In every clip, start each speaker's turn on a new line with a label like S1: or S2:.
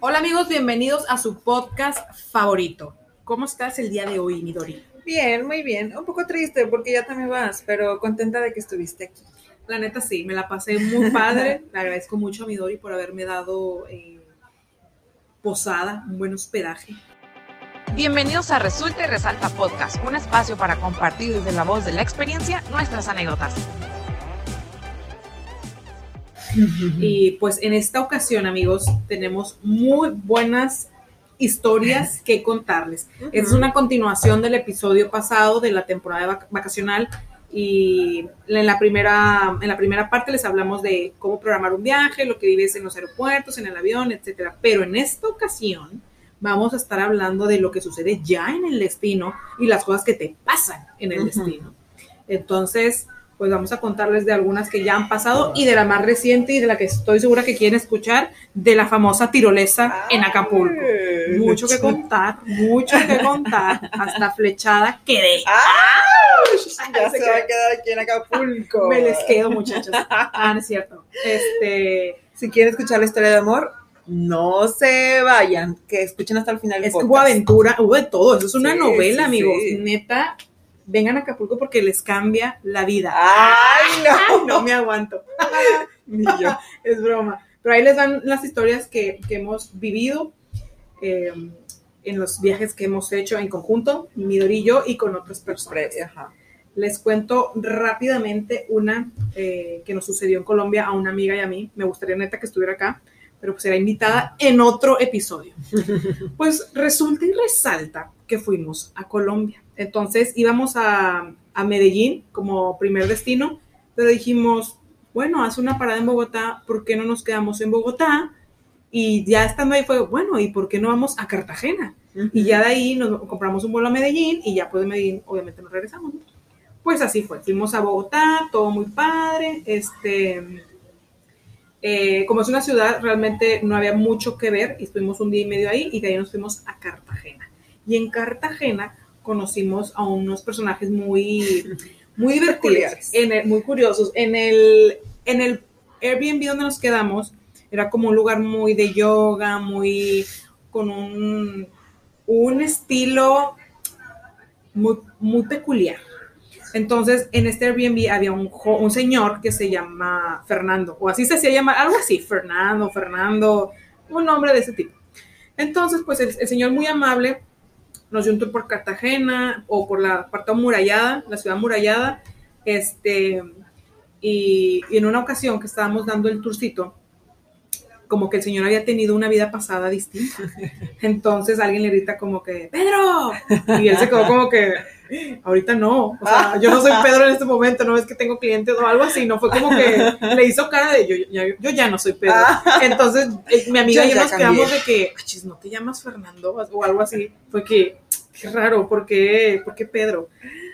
S1: Hola amigos, bienvenidos a su podcast favorito. ¿Cómo estás el día de hoy, Midori?
S2: Bien, muy bien. Un poco triste porque ya también vas, pero contenta de que estuviste aquí.
S1: La neta sí, me la pasé muy padre. Le agradezco mucho a Midori por haberme dado eh, posada, un buen hospedaje.
S3: Bienvenidos a Resulta y Resalta Podcast, un espacio para compartir desde la voz de la experiencia nuestras anécdotas.
S1: Y pues en esta ocasión, amigos, tenemos muy buenas historias que contarles. Es una continuación del episodio pasado de la temporada vac- vacacional y en la primera en la primera parte les hablamos de cómo programar un viaje, lo que vives en los aeropuertos, en el avión, etcétera. Pero en esta ocasión vamos a estar hablando de lo que sucede ya en el destino y las cosas que te pasan en el destino. Entonces, pues vamos a contarles de algunas que ya han pasado y de la más reciente y de la que estoy segura que quieren escuchar, de la famosa tirolesa en Acapulco. Mucho que contar, mucho que contar. Hasta flechada quedé.
S2: ¡Ay! Ya
S1: Se
S2: se va a quedar aquí en Acapulco.
S1: Me les quedo, muchachos. Ah, no es cierto. Este,
S2: Si quieren escuchar la historia de amor, no se vayan, que escuchen hasta el final.
S1: es que hubo aventura, hubo de todo. Eso es una
S2: Sí,
S1: novela,
S2: sí,
S1: amigos.
S2: sí.
S1: Neta, vengan a Acapulco porque les cambia la vida.
S2: ¡Ay, no!
S1: No me aguanto.
S2: Ni yo.
S1: es broma. Pero ahí les dan las historias que, que hemos vivido eh, en los viajes que hemos hecho en conjunto, Midori y yo, y con otras personas.
S2: Ajá.
S1: Les cuento rápidamente una eh, que nos sucedió en Colombia a una amiga y a mí. Me gustaría neta que estuviera acá, pero pues será invitada en otro episodio. Pues resulta y resalta que fuimos a Colombia. Entonces íbamos a, a Medellín como primer destino, pero dijimos, bueno, haz una parada en Bogotá, ¿por qué no nos quedamos en Bogotá? Y ya estando ahí fue, bueno, ¿y por qué no vamos a Cartagena? Y ya de ahí nos compramos un vuelo a Medellín y ya pues de Medellín obviamente nos regresamos. ¿no? Pues así fue, fuimos a Bogotá, todo muy padre, este, eh, como es una ciudad, realmente no había mucho que ver, y estuvimos un día y medio ahí y de ahí nos fuimos a Cartagena. Y en Cartagena conocimos a unos personajes muy, muy divertidos, en el- muy curiosos. En el, en el Airbnb donde nos quedamos, era como un lugar muy de yoga, muy con un, un estilo muy, muy peculiar. Entonces, en este Airbnb había un, un señor que se llama Fernando, o así se hacía llamar, algo así, Fernando, Fernando, un nombre de ese tipo. Entonces, pues el, el señor muy amable nos dio un tour por Cartagena o por la parte amurallada, la ciudad amurallada, este, y, y en una ocasión que estábamos dando el tourcito, como que el señor había tenido una vida pasada distinta. Entonces alguien le grita como que, Pedro, y él se quedó como que, ahorita no, o sea, yo no soy Pedro en este momento, no es que tengo clientes o algo así, no fue como que le hizo cara de yo, ya, yo ya no soy Pedro. Entonces eh, mi amiga
S2: Yo
S1: y yo nos
S2: cambié.
S1: quedamos de que, "Achis, ¿no te llamas Fernando? O algo así, fue que, qué raro, ¿por qué, ¿por qué Pedro?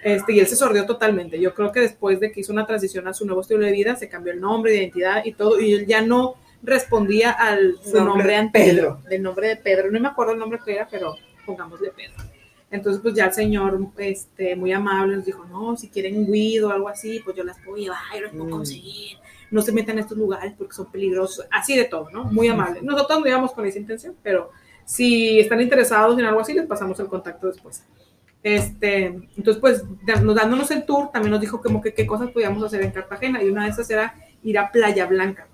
S1: Este, y él se sordió totalmente. Yo creo que después de que hizo una transición a su nuevo estilo de vida, se cambió el nombre, identidad y todo, y él ya no respondía al su
S2: Nombre
S1: nombre
S2: de
S1: anterior, del nombre de Pedro. No me acuerdo el nombre que era, pero pongámosle Pedro. Entonces, pues ya el señor, este, muy amable, nos dijo, no, si quieren Guido o algo así, pues yo las puedo llevar, yo las puedo
S2: Mm.
S1: conseguir. No se metan en estos lugares porque son peligrosos. Así de todo, ¿no? Muy amable. Nosotros no íbamos con esa intención, pero si están interesados en algo así, les pasamos el contacto después. Este, entonces, pues, nos- dándonos el tour, también nos dijo como que qué cosas podíamos hacer en Cartagena, y una de esas era ir a Playa Blanca.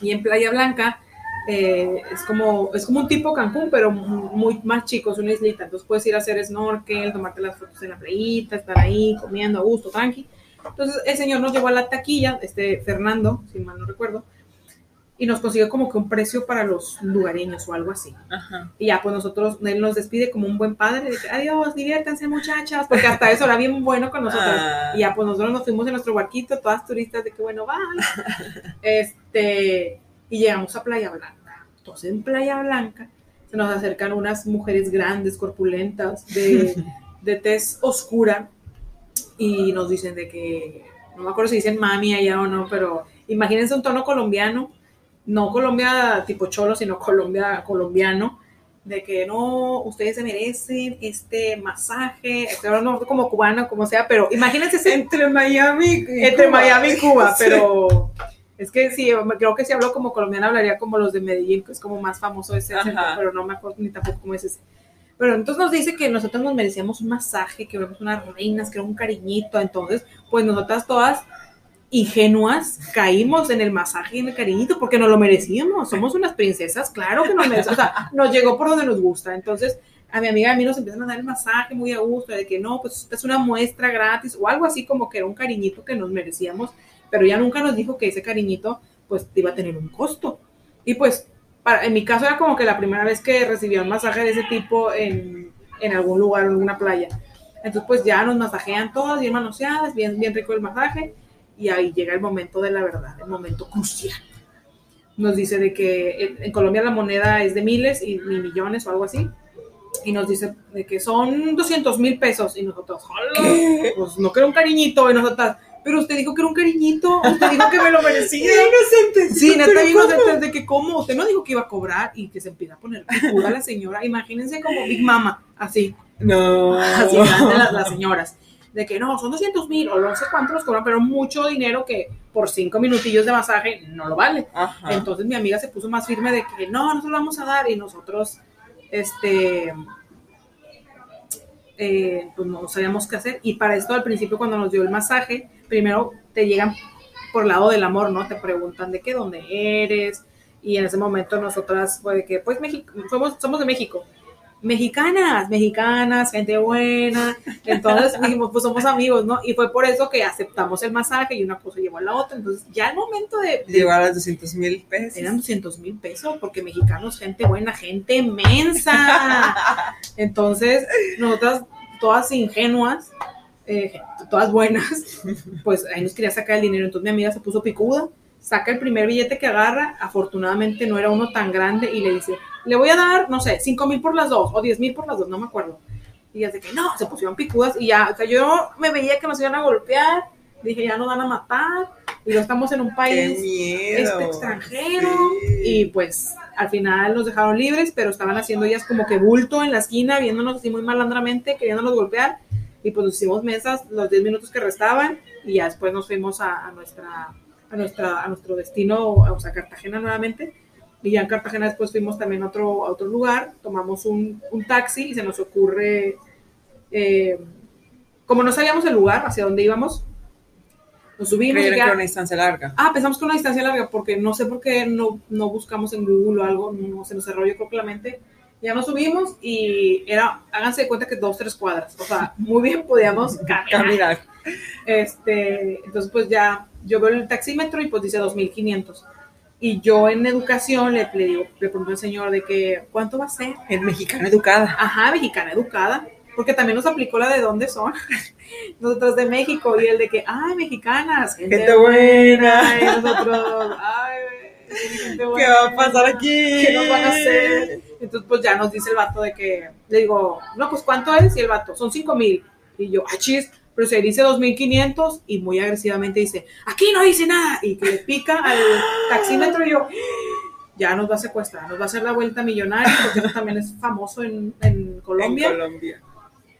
S1: Y en Playa Blanca eh, es, como, es como un tipo Cancún, pero mu- muy más chico, es una islita. Entonces puedes ir a hacer snorkel, tomarte las fotos en la playita, estar ahí comiendo a gusto, tranqui. Entonces el señor nos llevó a la taquilla, este Fernando, si mal no recuerdo, y nos consiguió como que un precio para los lugareños o algo así.
S2: Ajá.
S1: Y ya, pues nosotros, él nos despide como un buen padre, que, adiós, diviértanse muchachas, porque hasta eso era bien bueno con nosotros.
S2: Ah.
S1: Y ya, pues nosotros nos fuimos en nuestro barquito, todas turistas, de que bueno, bye. este, y llegamos a Playa Blanca. Entonces en Playa Blanca se nos acercan unas mujeres grandes, corpulentas, de, de tez oscura, y nos dicen de que, no me acuerdo si dicen mami allá o no, pero imagínense un tono colombiano, no Colombia tipo cholo, sino Colombia colombiano, de que no, ustedes se merecen este masaje, estoy hablando como cubana, como sea, pero imagínense
S2: Entre Miami y
S1: entre
S2: Cuba.
S1: Miami y Cuba,
S2: Sí.
S1: Es que sí, creo que si hablo como colombiana hablaría como los de Medellín, que es como más famoso ese acento, pero no me acuerdo ni tampoco cómo es ese. Pero entonces nos dice que nosotros nos merecíamos un masaje, que éramos unas reinas, que era un cariñito. Entonces, pues nosotras todas ingenuas caímos en el masaje y en el cariñito porque nos lo merecíamos. Somos unas princesas, claro que nos merecemos. O sea, nos llegó por donde nos gusta. Entonces, a mi amiga y a mí nos empiezan a dar el masaje muy a gusto, de que no, pues es una muestra gratis o algo así como que era un cariñito que nos merecíamos, pero ella nunca nos dijo que ese cariñito pues iba a tener un costo. Y pues, para, en mi caso era como que la primera vez que recibía un masaje de ese tipo en, en algún lugar, en alguna playa. Entonces, pues ya nos masajean todas, bien manoseadas, bien, bien rico el masaje, y ahí llega el momento de la verdad, el momento crucial. Nos dice de que en, en Colombia la moneda es de miles y ni millones o algo así, y nos dice de que son 200 mil pesos, y nosotros, "Hola,
S2: ¿Qué?
S1: pues no que era un cariñito, y nosotras, pero usted dijo que era un cariñito, usted dijo que me lo merecía.
S2: inocentes.
S1: Sí, neta, inocentes de que cómo, usted no dijo que iba a cobrar y que se empieza a poner picuda la señora. Imagínense como Big Mama, así,
S2: No.
S1: así las, las señoras. De que no, son 200 mil o no sé cuánto los cobran, pero mucho dinero que por cinco minutillos de masaje no lo vale.
S2: Ajá.
S1: Entonces mi amiga se puso más firme de que no, no se lo vamos a dar y nosotros, este, eh, pues no sabíamos qué hacer. Y para esto al principio cuando nos dio el masaje, primero te llegan por el lado del amor, ¿no? Te preguntan de qué, dónde eres. Y en ese momento nosotras fue de que, pues México, somos, somos de México. Mexicanas, mexicanas, gente buena. Entonces dijimos, pues somos amigos, ¿no? Y fue por eso que aceptamos el masaje y una cosa llevó a la otra. Entonces ya el momento de, de
S2: Llevar a los 200 mil pesos.
S1: eran 200 mil pesos, porque mexicanos, gente buena, gente mensa. Entonces, nosotras, todas ingenuas, eh, todas buenas, pues ahí nos quería sacar el dinero. Entonces mi amiga se puso picuda, saca el primer billete que agarra, afortunadamente no era uno tan grande, y le dice, le voy a dar, no sé, 5 mil por las dos, o 10 mil por las dos, no me acuerdo. Y ella de que no, se pusieron picudas, y ya, o sea, yo me veía que nos iban a golpear, dije, ya nos van a matar, y no estamos en un país este extranjero
S2: Sí.
S1: y pues al final nos dejaron libres, pero estaban haciendo ellas como que bulto en la esquina, viéndonos así muy malandramente, queriéndonos golpear y pues nos hicimos mesas los 10 minutos que restaban y ya después nos fuimos a, a nuestra a nuestra a nuestro destino, o sea, a Cartagena nuevamente. Y ya en Cartagena después fuimos también a otro, a otro lugar, tomamos un, un taxi y se nos ocurre, eh, como no sabíamos el lugar hacia dónde íbamos, nos subimos
S2: Creyeron que
S1: ya-
S2: era una distancia larga.
S1: Ah, pensamos que una distancia larga, porque no sé por qué no, no buscamos en Google o algo, no se nos cerró yo creo que la mente. Ya nos subimos y era, háganse de cuenta que dos, tres cuadras. O sea, muy bien podíamos caminar.
S2: Caminar.
S1: Este, entonces, pues ya, yo veo el taxímetro y pues dice 2500. Y yo en educación le, le digo, le pregunto al señor de que, ¿cuánto va a ser?
S2: En mexicana educada.
S1: Ajá, mexicana educada, porque también nos aplicó la de dónde son. Nosotros de México y el de que, ay, mexicanas, gente,
S2: Gente buena.
S1: Y nosotros, ay, gente
S2: ¿Qué
S1: buena.
S2: va a pasar aquí?
S1: ¿Qué nos van a hacer? Entonces, pues ya nos dice el vato de que, le digo, no, pues ¿cuánto es? Y el vato, son cinco mil. Y yo, ah, chis, pero se dice 2500 y muy agresivamente dice, aquí no dice nada. Y que le pica al taxímetro y yo, ya nos va a secuestrar, nos va a hacer la vuelta millonaria, porque eso también es famoso en, en Colombia.
S2: En Colombia.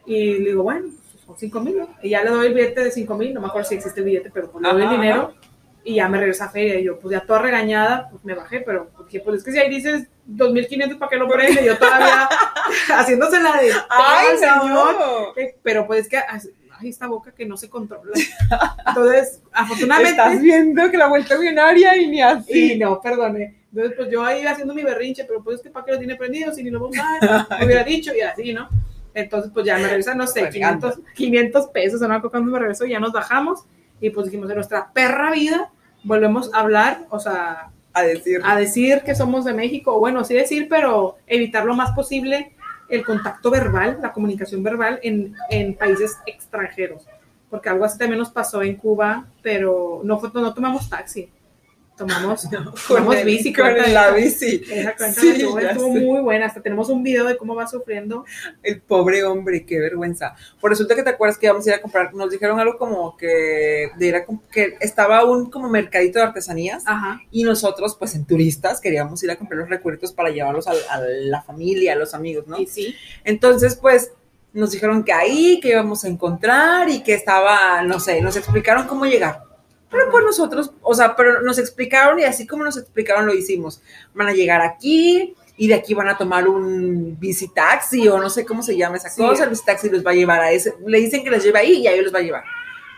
S1: Y le digo, bueno, son 5 mil, ¿no? Y ya le doy el billete de 5 mil, no me acuerdo si existe el billete, pero pues le doy el
S2: Ajá,
S1: dinero y ya me regresa a feria. Y yo, pues ya toda regañada, pues me bajé, pero dije, pues es que si ahí dices 2.500, ¿para qué lo prende? Yo todavía haciéndose la de,
S2: ¡Ay,
S1: "Ay, señor!
S2: no!
S1: Eh, Pero pues es que, esta boca que no se controla. Entonces, afortunadamente...
S2: Estás viendo que la vuelta millonaria y ni
S1: Y
S2: así.
S1: no, perdone. Entonces, pues yo ahí haciendo mi berrinche, pero pues es que para qué lo tiene prendido si ni lo vamos a me hubiera dicho y así, ¿no? Entonces, pues ya me regresan, no sé,
S2: Fregando.
S1: 500, 500 pesos, no cuándo me regresó, y ya nos bajamos y pues dijimos, en nuestra perra vida volvemos a hablar, o sea,
S2: A decir.
S1: a decir que somos de México, bueno, sí decir, pero evitar lo más posible el contacto verbal, la comunicación verbal en, en países extranjeros. Porque algo así también nos pasó en Cuba, pero no, no tomamos taxi, tomamos, tomamos
S2: el-
S1: bici.
S2: con
S1: cuenta
S2: la bici.
S1: Esa cuenta
S2: Sí,
S1: estuvo, muy buena, hasta tenemos un video de cómo va sufriendo.
S2: El pobre hombre, qué vergüenza. Por resulta que te acuerdas que íbamos a ir a comprar, nos dijeron algo como que, de ir a comp- que estaba un como mercadito de artesanías
S1: Ajá.
S2: y nosotros, pues en turistas, queríamos ir a comprar los recuerdos para llevarlos a, a la familia, a los amigos, ¿no?
S1: Y sí,
S2: Entonces, pues nos dijeron que ahí, que íbamos a encontrar y que estaba, no sé, nos explicaron cómo llegar. Pero pues nosotros, o sea, pero nos explicaron y así como nos explicaron lo hicimos. Van a llegar aquí y de aquí van a tomar un visitaxi o no sé cómo se llama esa
S1: Sí.
S2: cosa. El visitaxi los va a llevar a ese, le dicen que les lleve ahí y ahí los va a llevar.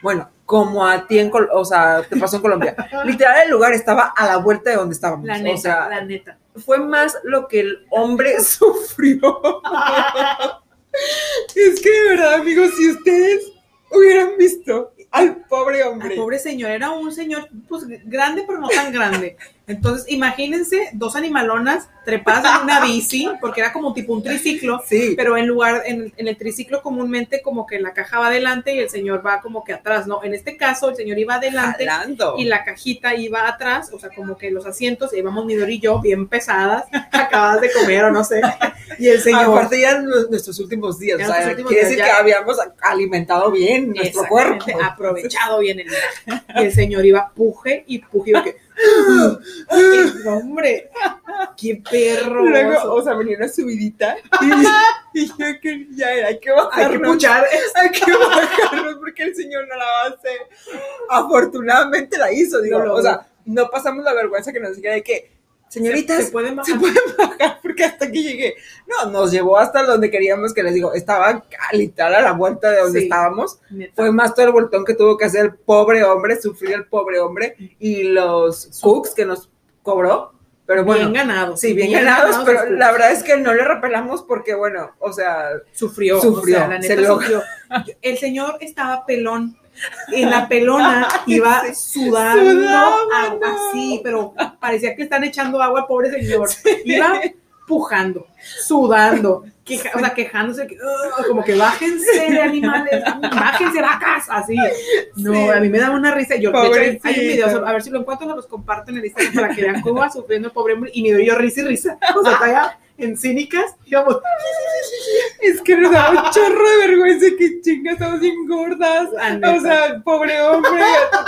S2: Bueno, como a ti en, Col- o sea, te pasó en Colombia. Literal, el lugar estaba a la vuelta de donde estábamos.
S1: La neta,
S2: o sea,
S1: la neta.
S2: fue más lo que el hombre sufrió. es que de verdad, amigos, si ustedes hubieran visto al pobre hombre.
S1: pobre señor, era un señor pues grande, pero no tan grande. Entonces, imagínense dos animalonas trepadas en una bici, porque era como tipo un triciclo,
S2: Sí,
S1: pero en lugar, en, en el triciclo comúnmente como que la caja va adelante y el señor va como que atrás, ¿no? En este caso, el señor iba adelante
S2: jalando.
S1: y la cajita iba atrás, o sea, como que los asientos, y íbamos Midori y yo bien pesadas, acabadas de comer o no sé, y el señor...
S2: Aparte ya en nuestros últimos días, o sea, quiere decir
S1: ya.
S2: que habíamos alimentado bien nuestro cuerpo.
S1: aprovechado bien el día. Y el señor iba puje y puje. iba que, ¡Ay, hombre! ¡Qué perro!
S2: Luego, o sea, venía una subidita y, y yo que ya era, hay que
S1: Hay
S2: bajarnos.
S1: que puchar.
S2: Hay que bajarnos porque el señor no la va a hacer. Afortunadamente la hizo, digo, o sea, no pasamos la vergüenza que nos dijera de que, señoritas,
S1: se pueden
S2: se
S1: bajar.
S2: pueden bajar porque hasta aquí llegué. No, nos llevó hasta donde queríamos que les digo, estaba literal a la vuelta de donde
S1: Sí.
S2: estábamos.
S1: Neta.
S2: Fue más todo el voltón que tuvo que hacer el pobre hombre, sufrir el pobre hombre y los cooks que nos cobró. Pero bueno,
S1: bien ganados.
S2: sí, bien, ganados, pero la verdad es que no le repelamos porque, bueno, o sea,
S1: sufrió.
S2: Sufrió,
S1: o sea, la
S2: se
S1: neta sufrió. El señor estaba pelón. En la pelona iba sudando,
S2: Sudaba,
S1: agua,
S2: no.
S1: así, pero parecía que están echando agua pobre señor. Iba pujando, sudando, queja- o sea, quejándose, como que bájense de animales, bájense vacas, así. No,
S2: Sí.
S1: a mí me daba una risa. Yo, de hecho, hay- un video, a ver si lo encuentro, se los comparto en el Instagram para que vean cómo va sufriendo el pobre hombre y me doy yo risa y risa. O sea, todavía en cínicas, íbamos,
S2: es que nos daba un chorro de vergüenza que chinga, estamos bien gordas. O sea, pobre hombre,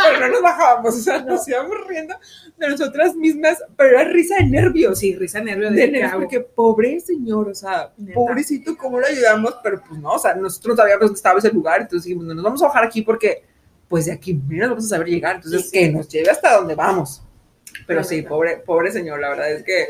S2: pero no nos bajábamos, o sea, nos íbamos riendo de nosotras mismas, pero era risa de nervios.
S1: sí, risa nervio
S2: de
S1: de qué
S2: nervios, porque pobre señor, o sea,
S1: Neta.
S2: pobrecito, ¿cómo lo ayudamos? Pero pues no, o sea, nosotros no sabíamos dónde estaba ese lugar, entonces dijimos, no nos vamos a bajar aquí porque, pues de aquí menos vamos a saber llegar, entonces
S1: Sí, sí.
S2: que nos lleve hasta donde vamos. Pero sí, pobre, pobre señor, la verdad es que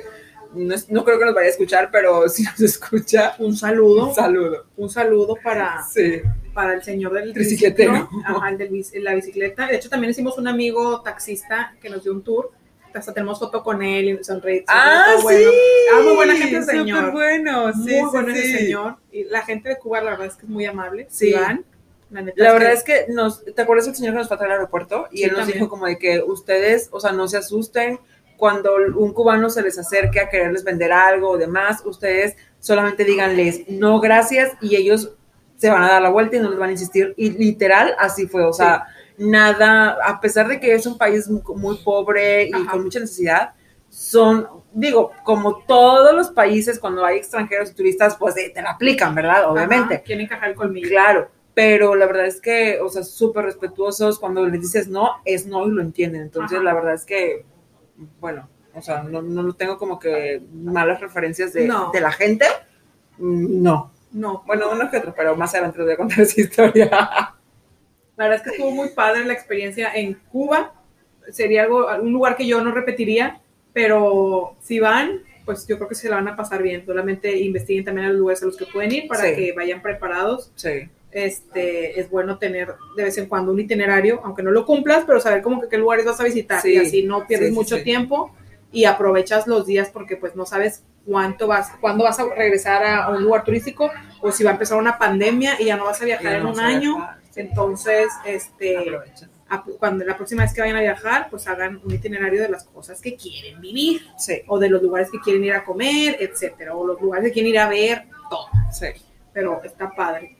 S2: no, es- no creo que nos vaya a escuchar, pero si nos escucha,
S1: Un saludo,
S2: un saludo.
S1: un saludo para,
S2: Sí,
S1: para el señor del
S2: Tricicletero.
S1: ajá, el de la bicicleta. De hecho, también hicimos un amigo taxista que nos dio un tour. Hasta tenemos foto con él y sonreí.
S2: Ah,
S1: todo bueno.
S2: sí.
S1: Ah, muy buena gente el
S2: Súper
S1: señor.
S2: bueno, sí,
S1: muy
S2: sí,
S1: bueno ese
S2: sí.
S1: señor. Y la gente de Cuba, la verdad es que es muy amable.
S2: Sí.
S1: Iván, la neta
S2: La verdad es que nos, ¿te acuerdas el señor que nos fue a traer al aeropuerto? Y
S1: Sí,
S2: él nos
S1: también.
S2: dijo como de que ustedes, o sea, no se asusten cuando un cubano se les acerque a quererles vender algo o demás, ustedes solamente díganles no gracias y ellos se van a dar la vuelta y no les van a insistir. Y literal, así fue, o sea, nada, a pesar de que es un país muy, muy pobre y
S1: Ajá.
S2: con mucha necesidad, son, digo, como todos los países, cuando hay extranjeros y turistas, pues eh, te la aplican, ¿verdad? Obviamente.
S1: Ajá, quieren encajar el colmillo.
S2: Claro, pero la verdad es que, o sea, súper respetuosos, cuando les dices no, es no y lo entienden. Entonces,
S1: Ajá.
S2: la verdad es que, bueno, o sea, no, no tengo como que malas referencias de,
S1: No.
S2: de la gente. No.
S1: No,
S2: Bueno, uno que otro, pero más adelante les voy a contar esa historia.
S1: La verdad es que estuvo muy padre la experiencia en Cuba. Sería algo, un lugar que yo no repetiría, pero si van, pues yo creo que se la van a pasar bien. Solamente investiguen también los lugares a los que pueden ir para
S2: Sí.
S1: que vayan preparados.
S2: Sí.
S1: Este, es bueno tener de vez en cuando un itinerario, aunque no lo cumplas, pero saber como que qué lugares vas a visitar
S2: Sí.
S1: y así no pierdes
S2: Sí, sí,
S1: mucho tiempo y aprovechas los días porque pues no sabes cuánto vas, cuándo vas a regresar a, a un lugar turístico o si va a empezar una pandemia y ya no vas a viajar en un año.
S2: viajar.
S1: Entonces, este, a- cuando la próxima vez que vayan a viajar, pues hagan un itinerario de las cosas que quieren vivir o de los lugares que quieren ir a comer, etcétera, o los lugares que quieren ir a ver, todo. Pero está padre.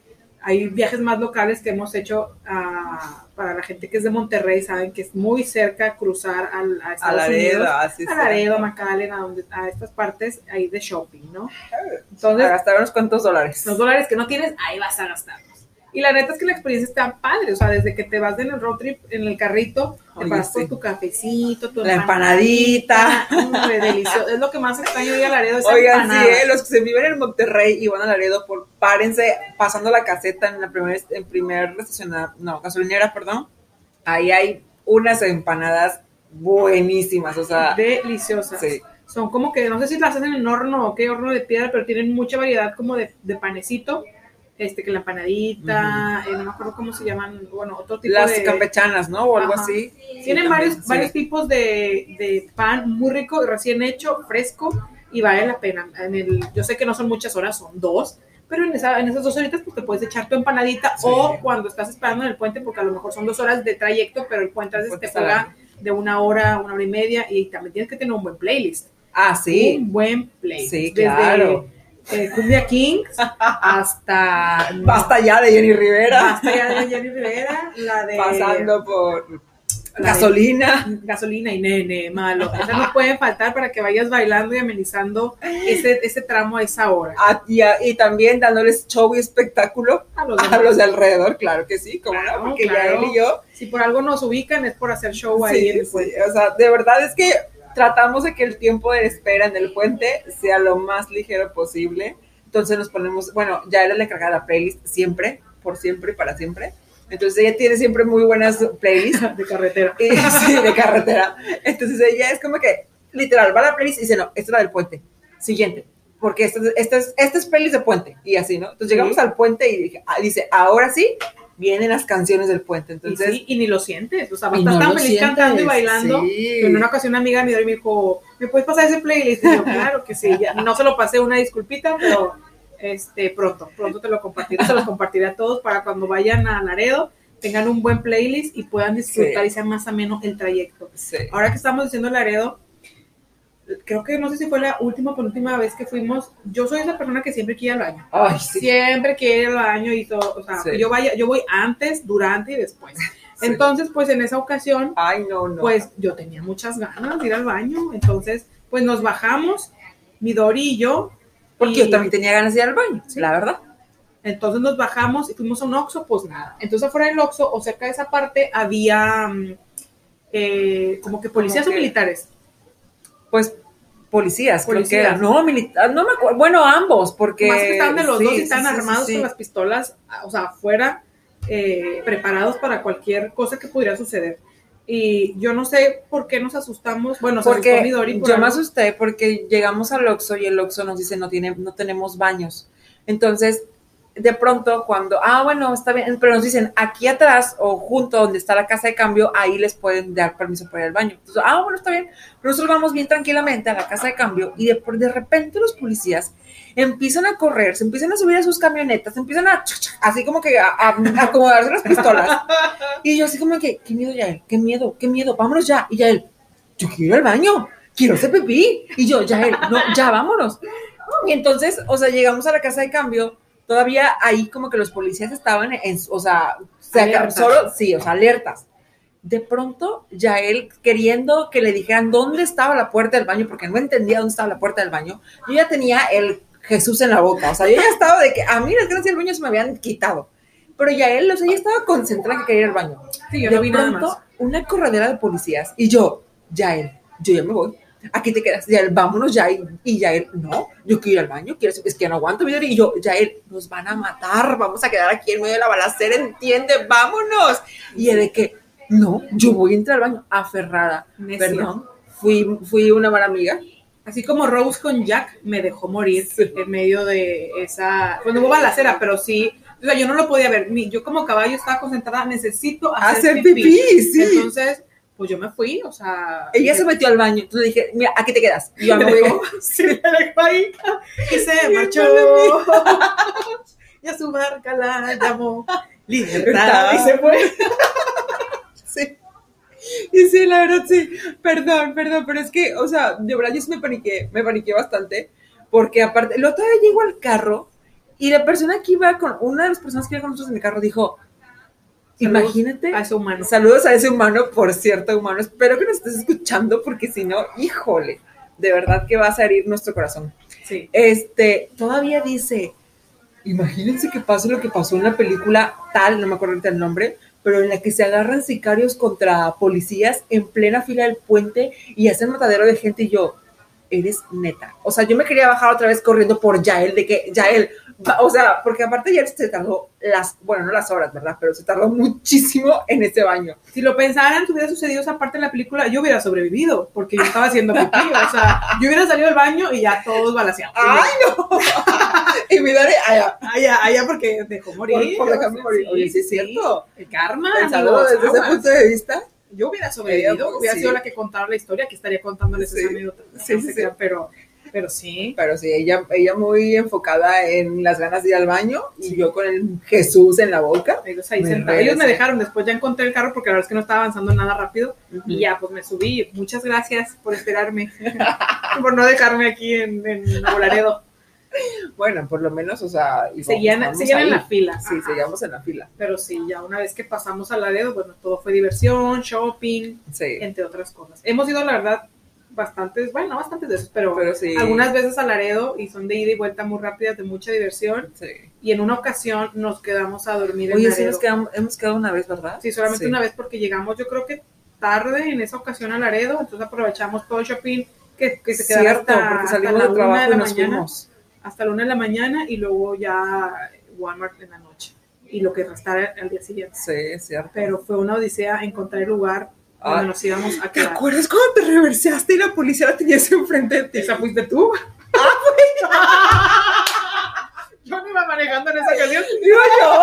S1: Hay viajes más locales que hemos hecho ah, para la gente que es de Monterrey, saben que es muy cerca cruzar al, a
S2: A
S1: Estados
S2: Laredo,
S1: Unidos,
S2: así
S1: a Laredo, a McAllen, a, donde, a estas partes ahí de shopping, ¿no?
S2: A
S1: Entonces,
S2: gastar unos cuantos dólares.
S1: los dólares que no tienes, ahí vas a gastarlos. Y la neta es que la experiencia está padre, o sea, desde que te vas en el road trip, en el carrito, te vas
S2: sí.
S1: por tu cafecito, tu
S2: La
S1: empanadita. Hombre, delicioso. Es lo que más extraño de Laredo,
S2: Oigan, sí,
S1: empanada.
S2: eh, los que se viven en Monterrey y van a Laredo, por párense pasando la caseta en la primer, en primer estacionada, no, gasolinera, perdón. Ahí hay unas empanadas buenísimas, o sea,
S1: deliciosas.
S2: sí.
S1: Son como que, no sé si las hacen en horno o qué horno de piedra, pero tienen mucha variedad como de, de panecito. Este, que la empanadita, eh, no me acuerdo cómo se llaman, bueno, otro tipo
S2: las
S1: de...
S2: campechanas, ¿no? O algo
S1: Ajá.
S2: así.
S1: Tienen varios,
S2: sí.
S1: varios tipos de, de pan muy rico, recién hecho, fresco, y vale la pena. En el, yo sé que no son muchas horas, son dos, pero en, esa, en esas dos horitas pues te puedes echar tu empanadita
S2: Sí.
S1: o cuando estás esperando en el puente, porque a lo mejor son dos horas de trayecto, pero el puente a veces te juega de una hora, una hora y media, y también tienes que tener un buen playlist.
S2: Ah, sí.
S1: Un buen playlist.
S2: Sí,
S1: Desde,
S2: claro.
S1: Eh, Cumbia Kings hasta...
S2: Basta ya de Jenny Rivera.
S1: Basta ya de Jenny Rivera, la de...
S2: Pasando por
S1: de-
S2: gasolina.
S1: gasolina y nene, malo. Esas no pueden faltar para que vayas bailando y amenizando ese, ese tramo a esa hora.
S2: Ah, y, también dándoles show y espectáculo
S1: A los
S2: a los de alrededor, claro que sí, como
S1: Claro,
S2: no, porque ya él y yo,
S1: Si por algo nos ubican es por hacer show ahí
S2: sí,
S1: en el
S2: sí, o sea, de verdad es que tratamos de que el tiempo de espera en el puente sea lo más ligero posible. Entonces nos ponemos, bueno, ya él le encarga la playlist siempre, por siempre y para siempre. Entonces ella tiene siempre muy buenas playlists
S1: De carretera.
S2: y, sí, de carretera. Entonces ella es como que, literal, va a la playlist y dice, no, esta es la del puente. Siguiente. Porque esta, es- esta, es, esta es playlist de puente. Y así, ¿no? Entonces llegamos
S1: Sí.
S2: al puente y dije, ah, dice, ahora sí, vienen las canciones del puente.
S1: Y,
S2: Entonces,
S1: sí, y ni lo sientes. O sea,
S2: no
S1: tan feliz cantando y bailando.
S2: sí.
S1: Que en una ocasión una amiga me dio y me dijo, ¿me puedes pasar ese playlist? Y yo, claro que sí. Ya, no se lo pasé, una disculpita, pero este, pronto, pronto te lo compartiré. Se los compartiré a todos para cuando vayan a Laredo tengan un buen playlist y puedan disfrutar
S2: Sí.
S1: y sea más ameno el trayecto. Ahora que estamos diciendo Laredo, creo que no sé si fue la última o penúltima vez que fuimos. Yo soy esa persona que siempre quiere ir al baño.
S2: Ay, sí.
S1: Siempre quiere ir al baño y todo. O sea,
S2: Sí.
S1: yo vaya, yo voy antes, durante y después.
S2: Sí.
S1: Entonces, pues en esa ocasión,
S2: Ay, no, no.
S1: pues yo tenía muchas ganas de ir al baño. Entonces, pues nos bajamos, mi Dori y yo.
S2: Porque
S1: y-
S2: yo también tenía ganas de ir al baño, la verdad.
S1: Entonces nos bajamos y fuimos a un Oxxo, pues nada. Entonces afuera del Oxxo o cerca de esa parte había mm, eh, como que policías
S2: Como
S1: o militares.
S2: Pues policías, creo que
S1: Policías.
S2: eran. No, militar, no me acuerdo. Bueno, ambos, porque.
S1: Más que estaban de los
S2: sí,
S1: dos y
S2: sí, sí,
S1: armados
S2: sí.
S1: con las pistolas, o sea, afuera, eh, preparados para cualquier cosa que pudiera suceder. Y yo no sé por qué nos asustamos. Bueno, se asustó
S2: Porque
S1: Midori por
S2: yo me asusté porque llegamos al Oxxo y el Oxxo nos dice no tiene, no tenemos baños. Entonces, de pronto cuando, ah, bueno, está bien, pero nos dicen aquí atrás o junto donde está la casa de cambio, ahí les pueden dar permiso para ir al baño. Entonces, ah, bueno, está bien. Pero nosotros vamos bien tranquilamente a la casa de cambio y de, de repente los policías empiezan a correr, se empiezan a subir a sus camionetas, empiezan a, así como que a, a- a acomodarse las pistolas. Y yo así como que, qué miedo, Yael, qué miedo, qué miedo, vámonos ya. Y Yael, yo quiero ir al baño, quiero hacer pipí. Y yo, Yael, no, ya vámonos. Y entonces, o sea, llegamos a la casa de cambio, todavía ahí como que los policías estaban en, o sea, se solo, sí, o sea, alertas. De pronto, Yael queriendo que le dijeran dónde estaba la puerta del baño, porque no entendía dónde estaba la puerta del baño, yo ya tenía el Jesús en la boca, o sea, yo ya estaba de que a mí las ganas de ir al baño se me habían quitado. Pero Yael, o sea, ella estaba concentrada en que quería ir al baño
S1: Sí, yo
S2: de
S1: no
S2: pronto una corredera de policías y yo, Yael, yo ya me voy. Aquí te quedas, Yael, vámonos ya. Y, y Yael, no, yo quiero ir al baño, quiero, es que ya no aguanto. Y yo, Yael, nos van a matar, vamos a quedar aquí en medio de la balacera, entiende, vámonos. Y él de que, no, yo voy a entrar al baño, aferrada.
S1: Necia.
S2: Perdón, fui, fui una mala amiga.
S1: Así como Rose con Jack me dejó morir en medio de esa. No hubo balacera, pero sí. O sea, yo no lo podía ver. Yo como caballo estaba concentrada, necesito hacer,
S2: Hacer pipí, sí.
S1: Entonces, pues yo me fui, o sea.
S2: Ella se metió al baño, entonces dije, mira, aquí te quedas. Y yo me
S1: dejó, sí, me dejó ahí. Y se marchó. y a su barca la llamó Libertad. Y se fue.
S2: Sí. Y sí, la verdad, sí. Perdón, perdón, pero es que, o sea, de verdad yo sí me paniqué, me paniqué bastante, porque aparte, la otra vez llego al carro y la persona que iba con, una de las personas que iba con nosotros en el carro dijo,
S1: Saludos
S2: imagínate,
S1: A ese humano.
S2: saludos a ese humano, por cierto, humano, espero que nos estés escuchando, porque si no, híjole, de verdad que vas a herir nuestro corazón.
S1: Sí.
S2: Este, todavía dice, imagínense que pase lo que pasó en la película tal, no me acuerdo el nombre, pero en la que se agarran sicarios contra policías en plena fila del puente y hacen matadero de gente y yo, eres neta. O sea, yo me quería bajar otra vez corriendo por Yael, de que, Yael, O sea, porque aparte ayer se tardó las, bueno, no las horas, ¿verdad? Pero se tardó muchísimo en ese baño.
S1: Si lo pensaran, si hubiera sucedido esa parte de la película, yo hubiera sobrevivido, porque yo estaba haciendo pipí, o sea, yo hubiera salido del baño y ya todos balaseados.
S2: ¡Ay, no! y mi Dani, allá.
S1: Allá, allá porque dejó morir.
S2: Por, por dejarme morir. Oye, sí es
S1: sí.
S2: cierto.
S1: El karma.
S2: Pensando
S1: amigos,
S2: desde ese punto de vista.
S1: Yo hubiera sobrevivido,
S2: Eh,
S1: hubiera
S2: sí.
S1: sido la que contara la historia, que estaría contándoles
S2: Sí.
S1: esa anécdota.
S2: Sí,
S1: No
S2: sí,
S1: sé
S2: sí.
S1: qué, Pero, pero sí.
S2: Pero sí, ella, ella muy enfocada en las ganas de ir al baño y yo con el Jesús en la boca.
S1: Ellos ahí
S2: Me
S1: sentados. Ellos me dejaron, después ya encontré el carro porque la verdad es que no estaba avanzando nada rápido. Y ya, pues me subí. Muchas gracias por esperarme, por no dejarme aquí en, en Laredo.
S2: Bueno, por lo menos, o sea, íbamos-
S1: Seguían, seguían en la fila.
S2: Sí,
S1: Ajá.
S2: seguíamos en la fila.
S1: Pero sí, ya una vez que pasamos a Laredo, bueno, todo fue diversión, shopping,
S2: Sí.
S1: entre otras cosas. Hemos ido, la verdad, bastantes, bueno, no bastantes de esos, pero,
S2: Pero sí.
S1: algunas veces a Laredo y son de ida y vuelta muy rápidas, de mucha diversión.
S2: Sí.
S1: Y en una ocasión nos quedamos a dormir en
S2: Oye, sí,
S1: Laredo.
S2: nos quedamos, hemos quedado una vez, ¿verdad?
S1: Sí, solamente
S2: Sí.
S1: una vez porque llegamos, yo creo que tarde en esa ocasión a Laredo, entonces aprovechamos todo el shopping que, que se quedaba
S2: Cierto,
S1: hasta,
S2: porque
S1: hasta
S2: salimos
S1: la
S2: de
S1: una
S2: trabajo
S1: de
S2: y
S1: la
S2: nos
S1: mañana,
S2: fuimos.
S1: hasta la una de la mañana y luego ya Walmart en la noche y lo que restara al día siguiente.
S2: Sí, es cierto.
S1: Pero fue una odisea encontrar el lugar donde
S2: Ay.
S1: nos íbamos a
S2: ¿Te
S1: quedar.
S2: acuerdas cuando te reverseaste y la policía la tenías enfrente de ti?
S1: ¿Esa fuiste tú? Yo no iba manejando en esa ocasión.
S2: Digo yo.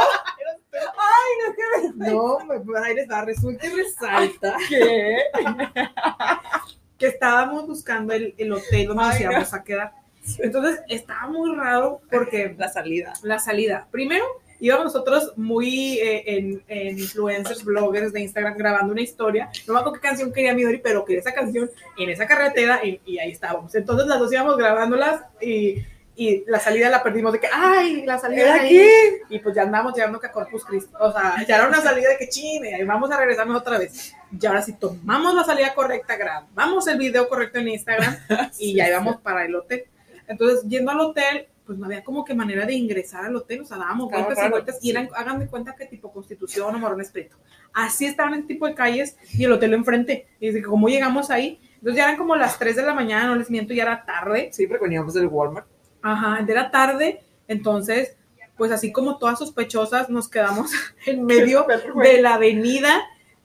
S2: Ay, no, qué ver-
S1: No, me- pues ahí les da, resulta y resalta
S2: ¿Qué?
S1: que estábamos buscando el, el hotel donde nos
S2: no.
S1: íbamos a quedar. Entonces estaba muy raro porque
S2: La salida.
S1: la salida, primero íbamos nosotros muy eh, en, en influencers, bloggers de Instagram grabando una historia. No me acuerdo qué canción quería Midori, pero quería esa canción en esa carretera y, y ahí estábamos. Entonces las dos íbamos grabándolas y, y la salida la perdimos de que, ay, la salida
S2: ¿Era
S1: ahí.
S2: qué?
S1: Y pues ya andamos llegando a Corpus Christi. O sea, ya era una salida de que chine, y vamos a regresarnos otra vez. Y ahora sí tomamos la salida correcta, grabamos el video correcto en Instagram y
S2: Sí,
S1: ya
S2: sí.
S1: íbamos para el hotel. Entonces, yendo al hotel, pues no había como que manera de ingresar al hotel, o sea, dábamos
S2: Estaba
S1: vueltas y
S2: raro,
S1: vueltas y eran, hagan de cuenta que tipo Constitución o Morones Prieto. Así estaban ese tipo de calles y el hotel enfrente. Y dice, ¿cómo llegamos ahí? Entonces ya eran como las 3 de la mañana, no les miento, ya era tarde.
S2: Sí, porque veníamos del Walmart.
S1: Ajá, era tarde, entonces, pues así como todas sospechosas, nos quedamos en medio de la avenida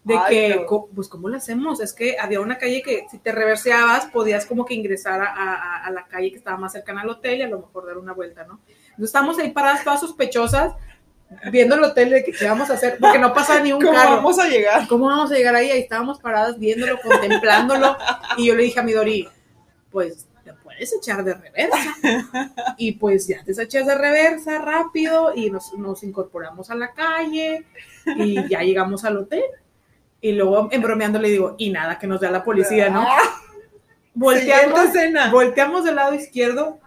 S1: de
S2: Ay,
S1: que,
S2: no.
S1: pues, ¿cómo lo hacemos? Es que había una calle que si te reverseabas podías como que ingresar a, a- a la calle que estaba más cercana al hotel y a lo mejor dar una vuelta, ¿no? Entonces estábamos ahí paradas todas sospechosas, viendo el hotel de que qué vamos a hacer, porque no pasa ni un
S2: ¿Cómo
S1: carro.
S2: vamos a llegar?
S1: ¿Cómo vamos a llegar ahí? Ahí estábamos paradas viéndolo, contemplándolo. Y yo le dije a Midori, pues te puedes echar de reversa. Y pues ya te echas de reversa rápido y nos, nos incorporamos a la calle y ya llegamos al hotel. Y luego, en bromeando, le digo, y nada, que nos da la policía, ¿no? Volteamos,
S2: Siguiente escena.
S1: volteamos del lado izquierdo,